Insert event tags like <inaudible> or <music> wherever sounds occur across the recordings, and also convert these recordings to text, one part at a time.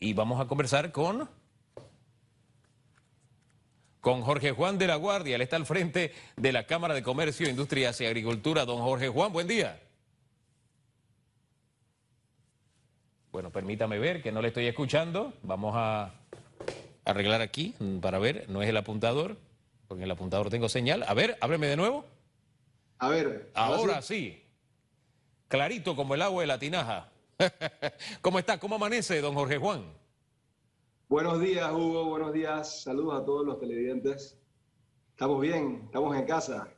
y vamos a conversar con con Jorge Juan de la Guardia. Él está al frente de la Cámara de Comercio, Industrias y Agricultura. Don Jorge Juan, buen día. Bueno, permítame ver que no le estoy escuchando. Vamos a arreglar aquí para ver. No es el apuntador, porque en el apuntador tengo señal. A ver, ábreme de nuevo. A ver. Ahora sí. Clarito como el agua de la tinaja. <laughs> ¿Cómo está? ¿Cómo amanece, don Jorge Juan? Buenos días, Hugo. Buenos días. Saludos a todos los televidentes. Estamos bien, estamos en casa.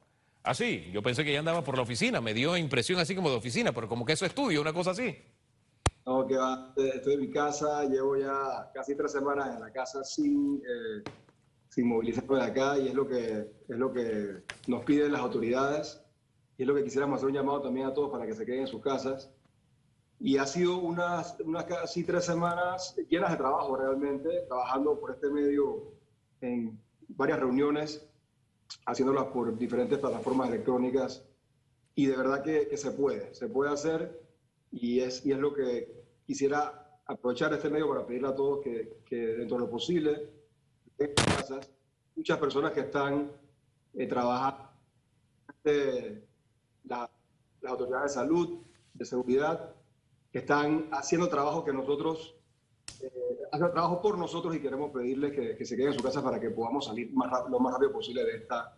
Ah, sí, yo pensé que ya andaba por la oficina. Me dio impresión así como de oficina, pero como que eso estudio, una cosa así. No, que va, estoy en mi casa, llevo ya casi tres semanas en la casa sin, eh, sin movilizarme de acá y es lo, que, es lo que nos piden las autoridades y es lo que quisiéramos hacer un llamado también a todos para que se queden en sus casas y ha sido unas, unas casi tres semanas llenas de trabajo realmente, trabajando por este medio en varias reuniones, haciéndolas por diferentes plataformas electrónicas. Y de verdad que, que se puede, se puede hacer y es, y es lo que quisiera aprovechar este medio para pedirle a todos que, que dentro de lo posible, en casas, muchas personas que están eh, trabajando, eh, las autoridades de salud, de seguridad, que están haciendo trabajo que nosotros, eh, hacen trabajo por nosotros y queremos pedirles que, que, se queden en su casa para que podamos salir lo más rápido posible de esta,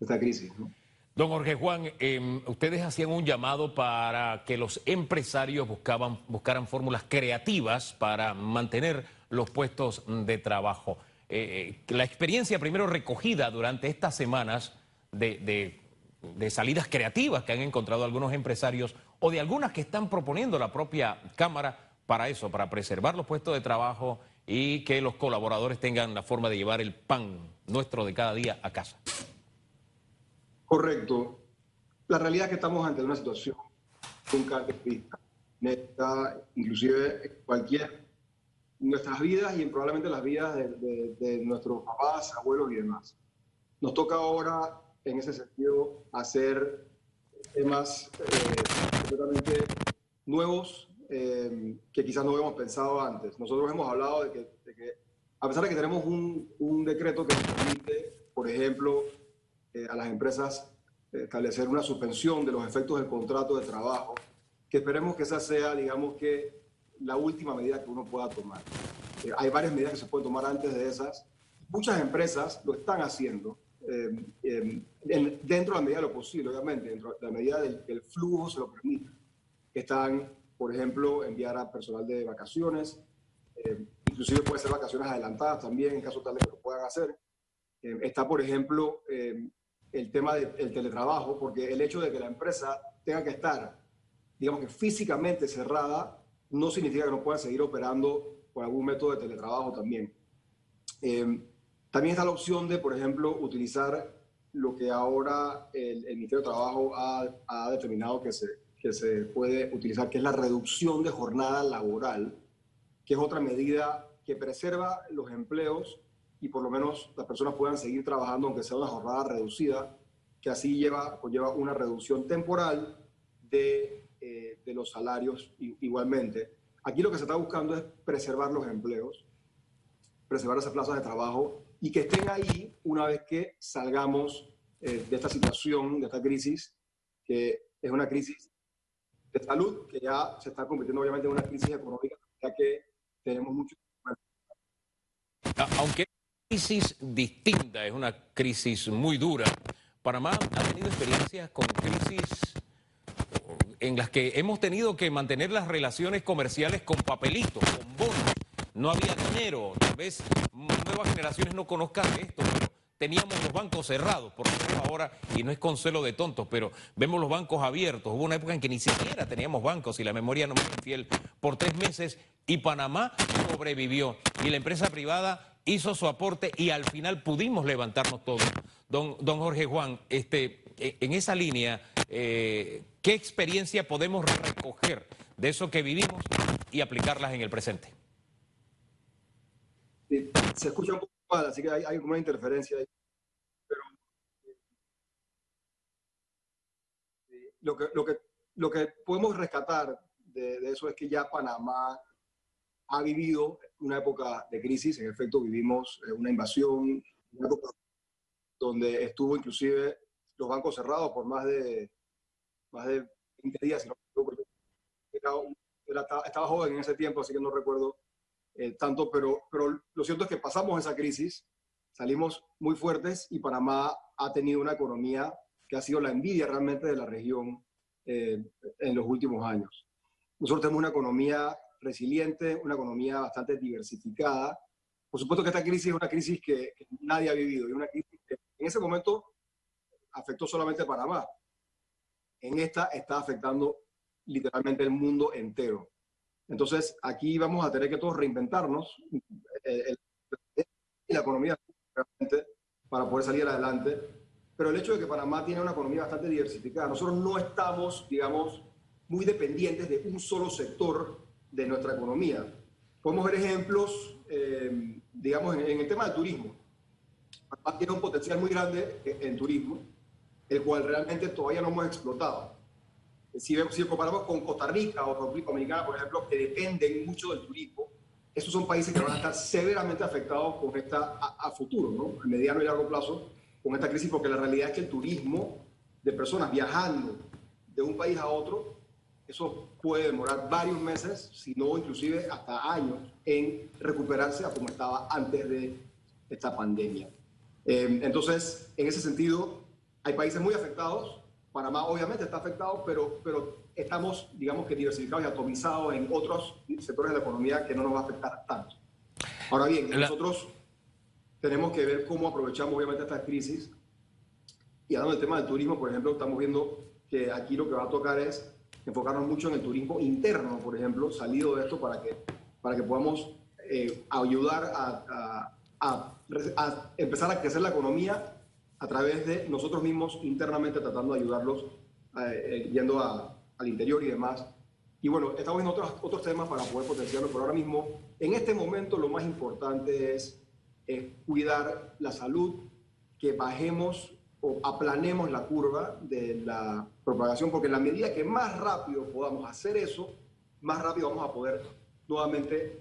esta crisis. ¿no? Don Jorge Juan, eh, ustedes hacían un llamado para que los empresarios buscaban, buscaran fórmulas creativas para mantener los puestos de trabajo. Eh, la experiencia primero recogida durante estas semanas de, de salidas creativas que han encontrado algunos empresarios o de algunas que están proponiendo la propia Cámara para eso, para preservar los puestos de trabajo y que los colaboradores tengan la forma de llevar el pan nuestro de cada día a casa. Correcto. La realidad es que estamos ante una situación nunca vista, neta, inclusive cualquier nuestras vidas y probablemente las vidas de, de, de nuestros papás, abuelos y demás. Nos toca ahora, en ese sentido, hacer temas eh, completamente nuevos eh, que quizás no habíamos pensado antes. Nosotros hemos hablado de que, de que a pesar de que tenemos un, un, decreto que permite, por ejemplo, eh, a las empresas establecer una suspensión de los efectos del contrato de trabajo, que esperemos que esa sea, digamos que, la última medida que uno pueda tomar. Eh, hay varias medidas que se pueden tomar antes de esas. Muchas empresas lo están haciendo eh, eh, en, dentro de la medida de lo posible, obviamente, dentro de la medida del que el flujo se lo permita. Están, por ejemplo, enviar a personal de vacaciones, eh, inclusive puede ser vacaciones adelantadas también, en caso tal de que lo puedan hacer. Está, por ejemplo, el tema del teletrabajo, porque el hecho de que la empresa tenga que estar, digamos que físicamente cerrada, no significa que no pueda seguir operando por algún método de teletrabajo también. Eh, también está la opción de, por ejemplo, utilizar lo que ahora el, el Ministerio de Trabajo ha, determinado que se, que se puede utilizar, que es la reducción de jornada laboral, que es otra medida que preserva los empleos y por lo menos las personas puedan seguir trabajando aunque sea una jornada reducida, que así lleva, conlleva una reducción temporal de, eh, de los salarios igualmente. Aquí lo que se está buscando es preservar los empleos, preservar esas plazas de trabajo y que estén ahí una vez que salgamos eh, de esta situación, de esta crisis, que es una crisis de salud, que ya se está convirtiendo obviamente en una crisis económica, ya que tenemos mucho... Aunque es una crisis distinta, es una crisis muy dura, Panamá ha tenido experiencias con crisis en las que hemos tenido que mantener las relaciones comerciales con papelitos, con bonos. No había dinero, tal vez nuevas generaciones no conozcan esto, pero teníamos los bancos cerrados, por ejemplo ahora, y no es consuelo de tontos, pero vemos los bancos abiertos. Hubo una época en que ni siquiera teníamos bancos, y la memoria no me es infiel, por tres meses, y Panamá sobrevivió. Y la empresa privada hizo su aporte y al final pudimos levantarnos todos. Don, Jorge Juan, este, en esa línea, eh, ¿qué experiencia podemos recoger de eso que vivimos y aplicarlas en el presente? Se escucha un poco mal, así que hay, hay como una interferencia ahí. Pero sí, lo, que, lo, que, lo que podemos rescatar de, de, eso es que ya Panamá ha vivido una época de crisis, en efecto vivimos eh, una invasión, una época donde estuvo inclusive los bancos cerrados por más de, más de 20 días, estaba joven en ese tiempo, así que no recuerdo eh, tanto, pero, pero lo cierto es que pasamos esa crisis, salimos muy fuertes y Panamá ha tenido una economía que ha sido la envidia realmente de la región eh, en los últimos años. Nosotros tenemos una economía resiliente, una economía bastante diversificada. Por supuesto que esta crisis es una crisis que, nadie ha vivido y una crisis que en ese momento afectó solamente a Panamá. En esta está afectando literalmente el mundo entero. Entonces, aquí vamos a tener que todos reinventarnos eh, y la economía para poder salir adelante. Pero el hecho de que Panamá tiene una economía bastante diversificada, nosotros no estamos, digamos, muy dependientes de un solo sector de nuestra economía. Podemos ver ejemplos, eh, digamos, en, el tema del turismo. Panamá tiene un potencial muy grande en, en turismo, el cual realmente todavía no hemos explotado si, si comparamos con Costa Rica o República Dominicana, por ejemplo, que dependen mucho del turismo, esos son países que van a estar severamente afectados con esta, a, futuro, ¿no? a mediano y largo plazo, con esta crisis, porque la realidad es que el turismo de personas viajando de un país a otro, eso puede demorar varios meses, si no inclusive hasta años, en recuperarse a como estaba antes de esta pandemia. Eh, entonces, en ese sentido, hay países muy afectados, Panamá obviamente está afectado, pero, pero estamos, digamos que diversificados y atomizados en otros sectores de la economía que no nos va a afectar tanto. Ahora bien, nosotros tenemos que ver cómo aprovechamos obviamente esta crisis. Y hablando del tema del turismo, por ejemplo, estamos viendo que aquí lo que va a tocar es enfocarnos mucho en el turismo interno, por ejemplo, salido de esto para que, para que podamos eh, ayudar a, a, a empezar a crecer la economía a través de nosotros mismos internamente tratando de ayudarlos eh, eh, yendo al interior y demás. Y bueno, estamos viendo otros, otros temas para poder potenciarlo, pero ahora mismo, en este momento, lo más importante es cuidar la salud, que bajemos o aplanemos la curva de la propagación, porque en la medida que más rápido podamos hacer eso, más rápido vamos a poder nuevamente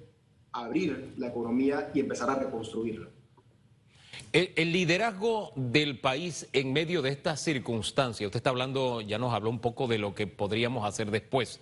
abrir la economía y empezar a reconstruirla. El, liderazgo del país en medio de estas circunstancias, usted está hablando, ya nos habló un poco de lo que podríamos hacer después,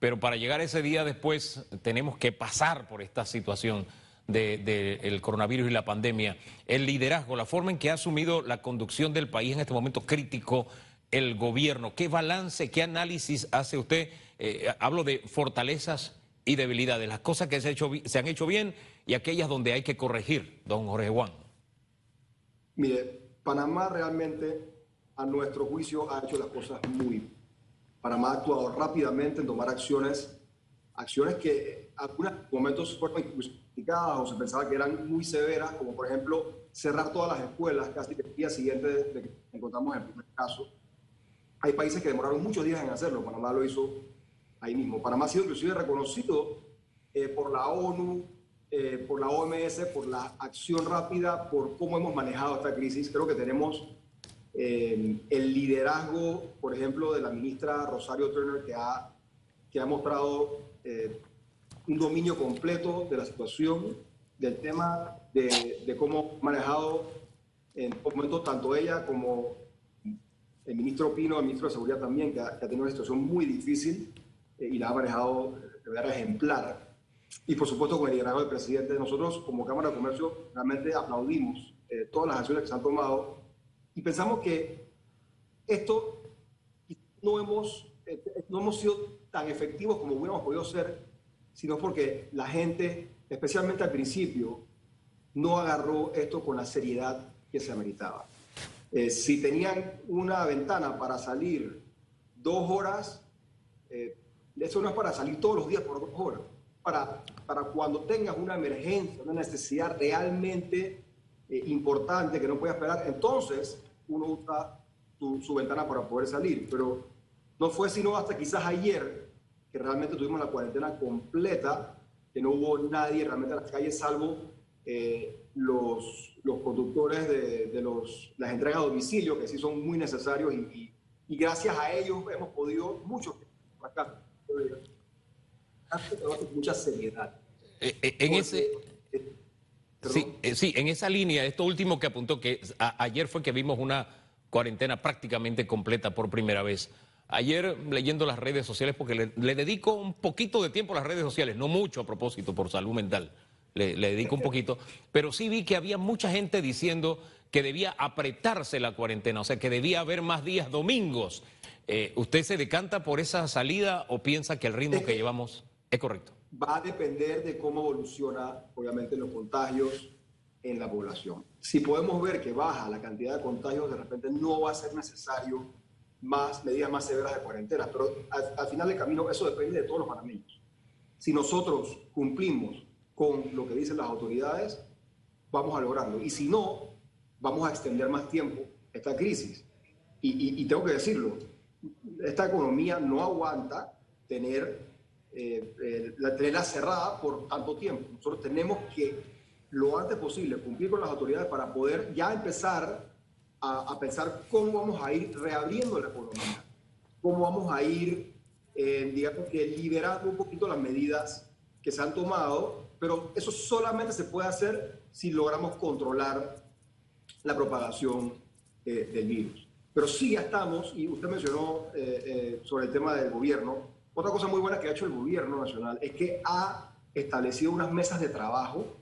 pero para llegar a ese día después tenemos que pasar por esta situación del coronavirus y la pandemia. El liderazgo, la forma en que ha asumido la conducción del país en este momento crítico, el gobierno, ¿qué balance, qué análisis hace usted? Eh, hablo de fortalezas y debilidades, las cosas que se, hecho, se han hecho bien y aquellas donde hay que corregir, don Jorge Juan. Mire, Panamá realmente, a nuestro juicio, ha hecho las cosas muy bien. Panamá ha actuado rápidamente en tomar acciones, acciones que en algunos momentos fueron criticadas o se pensaba que eran muy severas, como por ejemplo cerrar todas las escuelas casi el día siguiente de que encontramos el primer caso. Hay países que demoraron muchos días en hacerlo, Panamá lo hizo ahí mismo. Panamá ha sido inclusive reconocido eh, por la ONU, eh, por la OMS, por la acción rápida, por cómo hemos manejado esta crisis. Creo que tenemos eh, el liderazgo, por ejemplo, de la ministra Rosario Turner, que ha, que ha mostrado eh, un dominio completo de la situación, del tema, de, de cómo ha manejado en momentos tanto ella como el ministro Pino, el ministro de Seguridad también, que ha, que ha tenido una situación muy difícil y la ha manejado de manera ejemplar. Y por supuesto con el liderazgo del presidente, nosotros como Cámara de Comercio realmente aplaudimos eh, todas las acciones que se han tomado y pensamos que esto no hemos, eh, no hemos sido tan efectivos como hubiéramos podido ser, sino porque la gente, especialmente al principio, no agarró esto con la seriedad que se ameritaba. Eh, si tenían una ventana para salir dos horas, eso no es para salir todos los días por dos horas para, para cuando tengas una emergencia, una necesidad realmente eh, importante que no puedas esperar, entonces uno usa su ventana para poder salir. Pero no fue sino hasta quizás ayer que realmente tuvimos la cuarentena completa, que no hubo nadie realmente en las calles, salvo eh, los, los conductores de, de los, las entregas a domicilio, que sí son muy necesarios y, y, gracias a ellos hemos podido, muchos acá, mucha seriedad. en ese... Sí, sí, en esa línea, esto último que apuntó, que ayer fue que vimos una cuarentena prácticamente completa por primera vez. Ayer leyendo las redes sociales, porque le, dedico un poquito de tiempo a las redes sociales, no mucho a propósito, por salud mental, le, dedico un poquito, pero sí vi que había mucha gente diciendo que debía apretarse la cuarentena, o sea, que debía haber más días domingos. Eh, ¿Usted se decanta por esa salida o piensa que el ritmo que llevamos es correcto? Va a depender de cómo evoluciona, obviamente, los contagios en la población. Si podemos ver que baja la cantidad de contagios, de repente no va a ser necesario más medidas más severas de cuarentena, pero al, final del camino eso depende de todos los panameños. Si nosotros cumplimos con lo que dicen las autoridades, vamos a lograrlo. Y si no, vamos a extender más tiempo esta crisis. Y, tengo que decirlo, esta economía no aguanta tener eh, eh, la trena cerrada por tanto tiempo. Nosotros tenemos que lo antes posible cumplir con las autoridades para poder ya empezar a, pensar cómo vamos a ir reabriendo la economía, cómo vamos a ir, eh, digamos que liberando un poquito las medidas que se han tomado, pero eso solamente se puede hacer si logramos controlar la propagación eh, del virus. Pero sí ya estamos, y usted mencionó eh, sobre el tema del gobierno, otra cosa muy buena que ha hecho el gobierno nacional es que ha establecido unas mesas de trabajo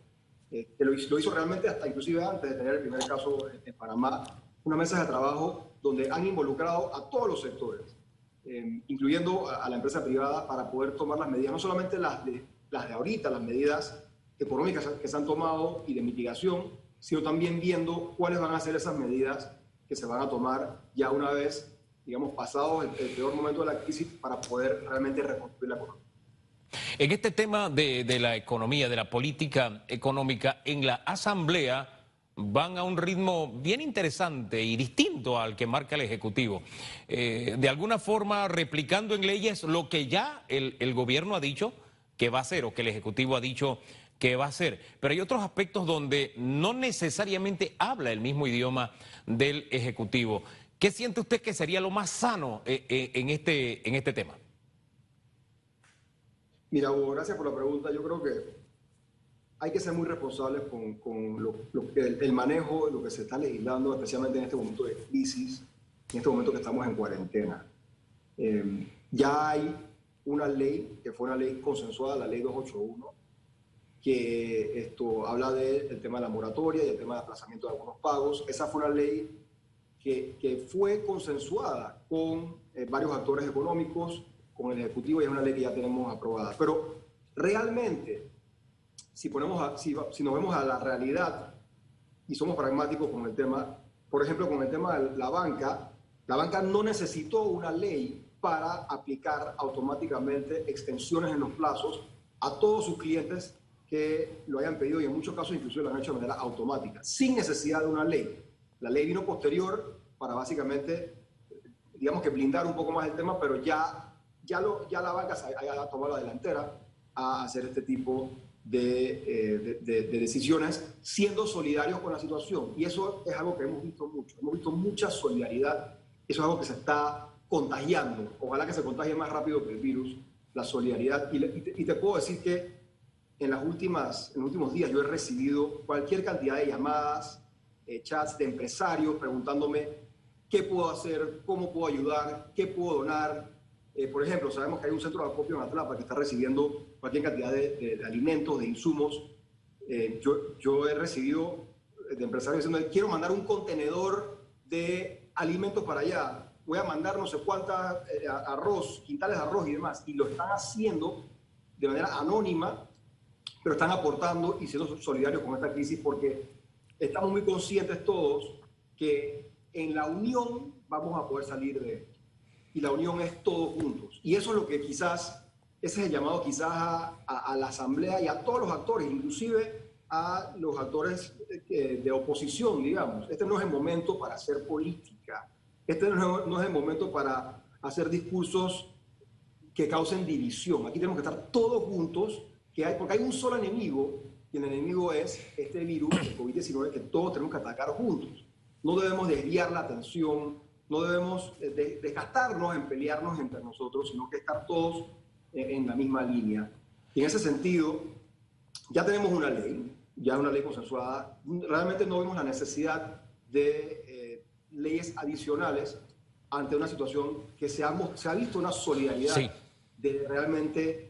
que lo, lo, hizo realmente hasta inclusive antes de tener el primer caso en Panamá, una mesa de trabajo donde han involucrado a todos los sectores, eh, incluyendo a, la empresa privada, para poder tomar las medidas, no solamente las de, las de ahorita, las medidas económicas que se han tomado y de mitigación, sino también viendo cuáles van a ser esas medidas que se van a tomar ya una vez, digamos, pasado el, peor momento de la crisis para poder realmente reconstruir la economía. En este tema de, la economía, de la política económica, en la Asamblea van a un ritmo bien interesante y distinto al que marca el Ejecutivo. Eh, de alguna forma replicando en leyes lo que ya el, gobierno ha dicho que va a hacer o que el Ejecutivo ha dicho que va a hacer. Pero hay otros aspectos donde no necesariamente habla el mismo idioma del Ejecutivo. ¿Qué siente usted que sería lo más sano eh, eh, en, este, en este tema? Mira, Hugo, gracias por la pregunta. Yo creo que hay que ser muy responsables con, con lo, el, manejo de lo que se está legislando, especialmente en este momento de crisis, en este momento que estamos en cuarentena. Eh, ya hay una ley, que fue una ley consensuada, la ley 281, que esto habla del tema de la moratoria y el tema de aplazamiento de algunos pagos. Esa fue una ley que, que fue consensuada con eh, varios actores económicos, con el Ejecutivo, y es una ley que ya tenemos aprobada. Pero realmente si, ponemos si, nos vemos a la realidad y somos pragmáticos con el tema, por ejemplo, con el tema de la banca, la banca no necesitó una ley para aplicar automáticamente extensiones en los plazos a todos sus clientes que lo hayan pedido y en muchos casos incluso lo han hecho de manera automática, sin necesidad de una ley. La ley vino posterior para básicamente, digamos que blindar un poco más el tema, pero ya, ya, lo, ya la banca ha tomado la delantera a hacer este tipo eh, de, de, decisiones, siendo solidarios con la situación. Y eso es algo que hemos visto mucho. Hemos visto mucha solidaridad. Eso es algo que se está contagiando. Ojalá que se contagie más rápido que el virus, la solidaridad. Y, y, te, puedo decir que en, las últimas, en los últimos días yo he recibido cualquier cantidad de llamadas, eh, chats de empresarios preguntándome qué puedo hacer, cómo puedo ayudar, qué puedo donar, eh, por ejemplo, sabemos que hay un centro de acopio en Atlapa que está recibiendo cualquier cantidad de, alimentos, de insumos. Eh, yo, yo he recibido de empresarios diciendo, quiero mandar un contenedor de alimentos para allá, voy a mandar no sé cuántas eh, arroz, quintales de arroz y demás. Y lo están haciendo de manera anónima, pero están aportando y siendo solidarios con esta crisis porque estamos muy conscientes todos que en la unión vamos a poder salir de esto y la unión es todos juntos. Y eso es lo que quizás, ese es el llamado quizás a, la Asamblea y a todos los actores, inclusive a los actores eh, de, oposición, digamos. Este no es el momento para hacer política. Este no es, el momento para hacer discursos que causen división. Aquí tenemos que estar todos juntos, que hay, porque hay un solo enemigo, y el enemigo es este virus, el COVID-19, que todos tenemos que atacar juntos. No debemos desviar la atención no debemos eh, desgastarnos en pelearnos entre nosotros, sino que estar todos en la misma línea. Y en ese sentido, ya tenemos una ley, ya una ley consensuada. Realmente no vemos la necesidad de eh, leyes adicionales ante una situación que se ha, se ha visto una solidaridad de realmente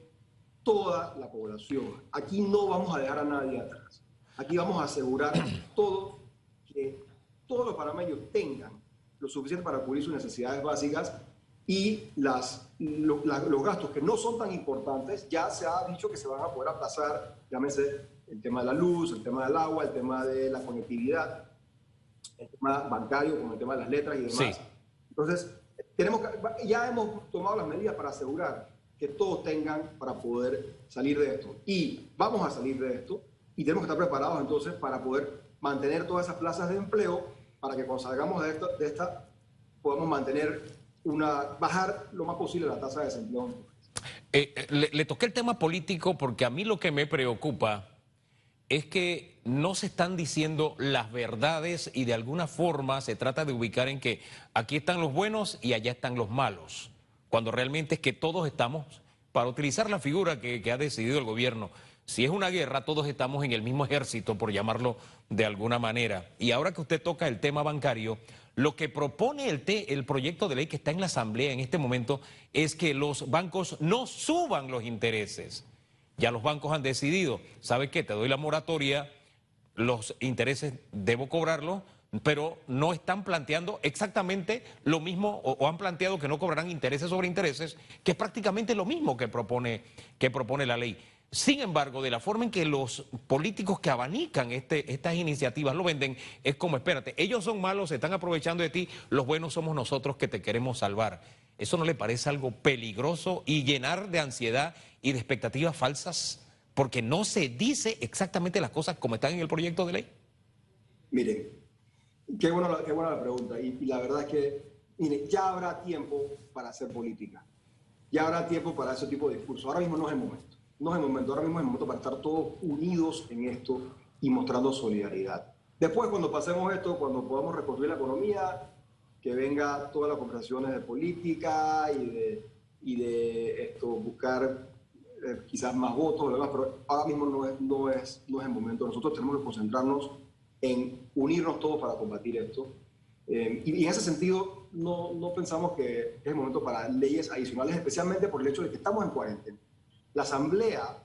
toda la población. Aquí no vamos a dejar a nadie atrás. Aquí vamos a asegurar todo que todos los panameños tengan lo suficiente para cubrir sus necesidades básicas y las, los gastos que no son tan importantes, ya se ha dicho que se van a poder aplazar, llámese el tema de la luz, el tema del agua, el tema de la conectividad, el tema bancario, como el tema de las letras y demás. Entonces, tenemos ya hemos tomado las medidas para asegurar que todos tengan para poder salir de esto. Y vamos a salir de esto y tenemos que estar preparados entonces para poder mantener todas esas plazas de empleo para que cuando salgamos de, esto, de esta podamos mantener una, bajar lo más posible la tasa de desempleo. Eh, eh, le, le toqué el tema político porque a mí lo que me preocupa es que no se están diciendo las verdades y de alguna forma se trata de ubicar en que aquí están los buenos y allá están los malos, cuando realmente es que todos estamos, para utilizar la figura que, ha decidido el gobierno, si es una guerra, todos estamos en el mismo ejército, por llamarlo de alguna manera. Y ahora que usted toca el tema bancario, lo que propone el, el proyecto de ley que está en la Asamblea en este momento es que los bancos no suban los intereses. Ya los bancos han decidido, ¿sabe qué? Te doy la moratoria, los intereses debo cobrarlos, pero no están planteando exactamente lo mismo o, han planteado que no cobrarán intereses sobre intereses, que es prácticamente lo mismo que propone, que propone la ley. Sin embargo, de la forma en que los políticos que abanican este, estas iniciativas lo venden, es como, espérate, ellos son malos, se están aprovechando de ti, los buenos somos nosotros que te queremos salvar. ¿Eso no le parece algo peligroso y llenar de ansiedad y de expectativas falsas porque no se dice exactamente las cosas como están en el proyecto de ley? Miren, qué, bueno, qué buena la pregunta y, la verdad es que, miren, ya habrá tiempo para hacer política, ya habrá tiempo para ese tipo de discurso. Ahora mismo no es el momento, no es el momento, ahora mismo es el momento para estar todos unidos en esto y mostrando solidaridad. Después, cuando pasemos esto, cuando podamos reconstruir la economía, que venga todas las conversaciones de política y de, y de esto, buscar eh, quizás más votos, pero ahora mismo no es, no, es, no es el momento. Nosotros tenemos que concentrarnos en unirnos todos para combatir esto. Eh, y, en ese sentido, no, no pensamos que es el momento para leyes adicionales, especialmente por el hecho de que estamos en cuarentena. La Asamblea,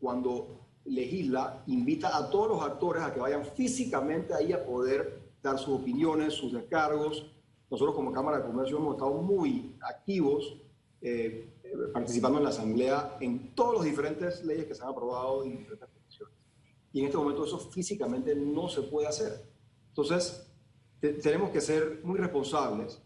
cuando legisla, invita a todos los actores a que vayan físicamente ahí a poder dar sus opiniones, sus descargos. Nosotros como Cámara de Comercio hemos estado muy activos eh, participando en la Asamblea en todas las diferentes leyes que se han aprobado en diferentes. Y en este momento eso físicamente no se puede hacer. Entonces, tenemos que ser muy responsables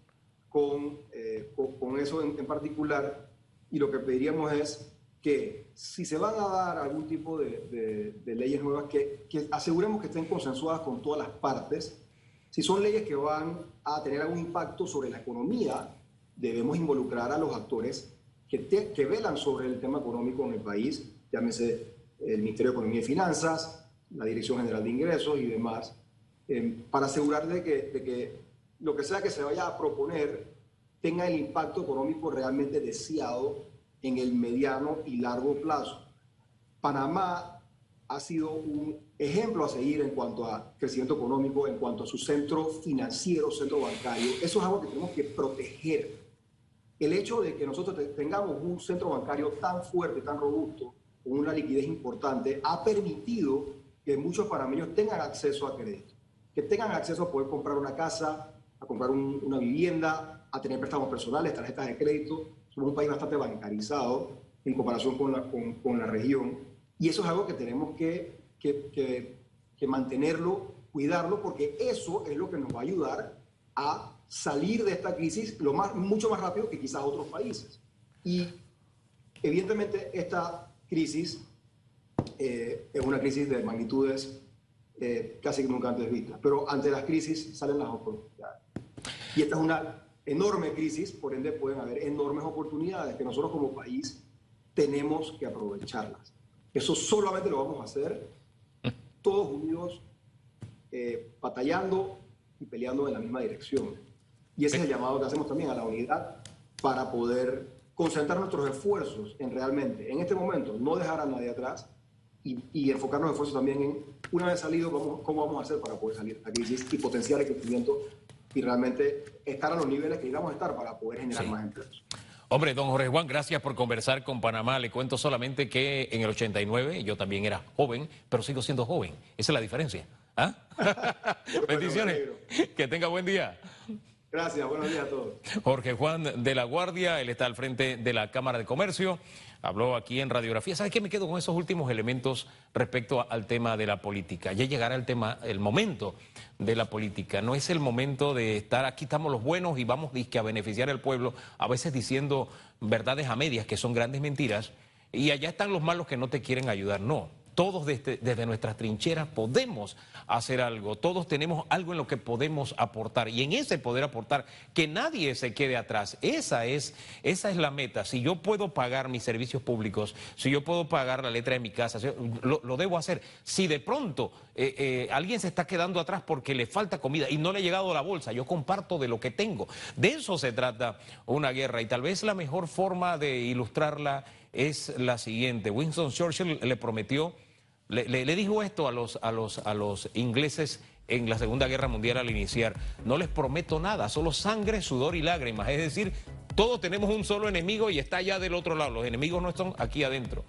con, eh, con, eso en, particular y lo que pediríamos es que si se van a dar algún tipo de, de, leyes nuevas, que, que, aseguremos que estén consensuadas con todas las partes. Si son leyes que van a tener algún impacto sobre la economía, debemos involucrar a los actores que, velan sobre el tema económico en el país, llámese el Ministerio de Economía y Finanzas, la Dirección General de Ingresos y demás, eh, para asegurar de que, de que lo que sea que se vaya a proponer tenga el impacto económico realmente deseado en el mediano y largo plazo. Panamá ha sido un ejemplo a seguir en cuanto a crecimiento económico, en cuanto a su centro financiero, centro bancario. Eso es algo que tenemos que proteger el hecho de que nosotros tengamos un centro bancario tan fuerte, tan robusto, con una liquidez importante, ha permitido que muchos panameños tengan acceso a crédito, que tengan acceso a poder comprar una casa, a comprar una vivienda, a tener préstamos personales, tarjetas de crédito. Somos un país bastante bancarizado en comparación con la, con, la región. Y eso es algo que tenemos que, que, que mantenerlo, cuidarlo, porque eso es lo que nos va a ayudar a salir de esta crisis lo más, mucho más rápido que quizás otros países. Y evidentemente esta crisis eh, es una crisis de magnitudes eh, casi nunca antes vistas, pero ante las crisis salen las oportunidades. Y esta es una enorme crisis, por ende pueden haber enormes oportunidades que nosotros como país tenemos que aprovecharlas. Eso solamente lo vamos a hacer todos unidos, eh, batallando y peleando en la misma dirección. Y ese es el llamado que hacemos también a la unidad para poder concentrar nuestros esfuerzos en realmente, en este momento, no dejar a nadie atrás y, enfocarnos esfuerzos también en, una vez salido, cómo, vamos a hacer para poder salir de la crisis y potenciar el crecimiento y realmente estar a los niveles que íbamos a estar para poder generar más empleos. Hombre, don Jorge Juan, gracias por conversar con Panamá. Le cuento solamente que en el 89 yo también era joven, pero sigo siendo joven. Esa es la diferencia. ¿Ah? <laughs> Bendiciones. Que tenga buen día. Gracias, buenos días a todos. Jorge Juan de la Guardia, él está al frente de la Cámara de Comercio, habló aquí en radiografía. ¿Sabes qué? Me quedo con esos últimos elementos respecto al tema de la política. Ya llegará el tema, el momento de la política. No es el momento de estar aquí estamos los buenos y vamos a beneficiar al pueblo, a veces diciendo verdades a medias que son grandes mentiras, y allá están los malos que no te quieren ayudar. No, todos desde, nuestras trincheras podemos hacer algo, todos tenemos algo en lo que podemos aportar y en ese poder aportar, que nadie se quede atrás. Esa es, esa es la meta. Si yo puedo pagar mis servicios públicos, si yo puedo pagar la letra de mi casa, lo, debo hacer. Si de pronto eh, eh, alguien se está quedando atrás porque le falta comida y no le ha llegado la bolsa, yo comparto de lo que tengo. De eso se trata una guerra y tal vez la mejor forma de ilustrarla es la siguiente. Winston Churchill le prometió, le, dijo esto a los, a, los, a los ingleses en la Segunda Guerra Mundial al iniciar. No les prometo nada, solo sangre, sudor y lágrimas. Es decir, todos tenemos un solo enemigo y está allá del otro lado. Los enemigos no están aquí adentro.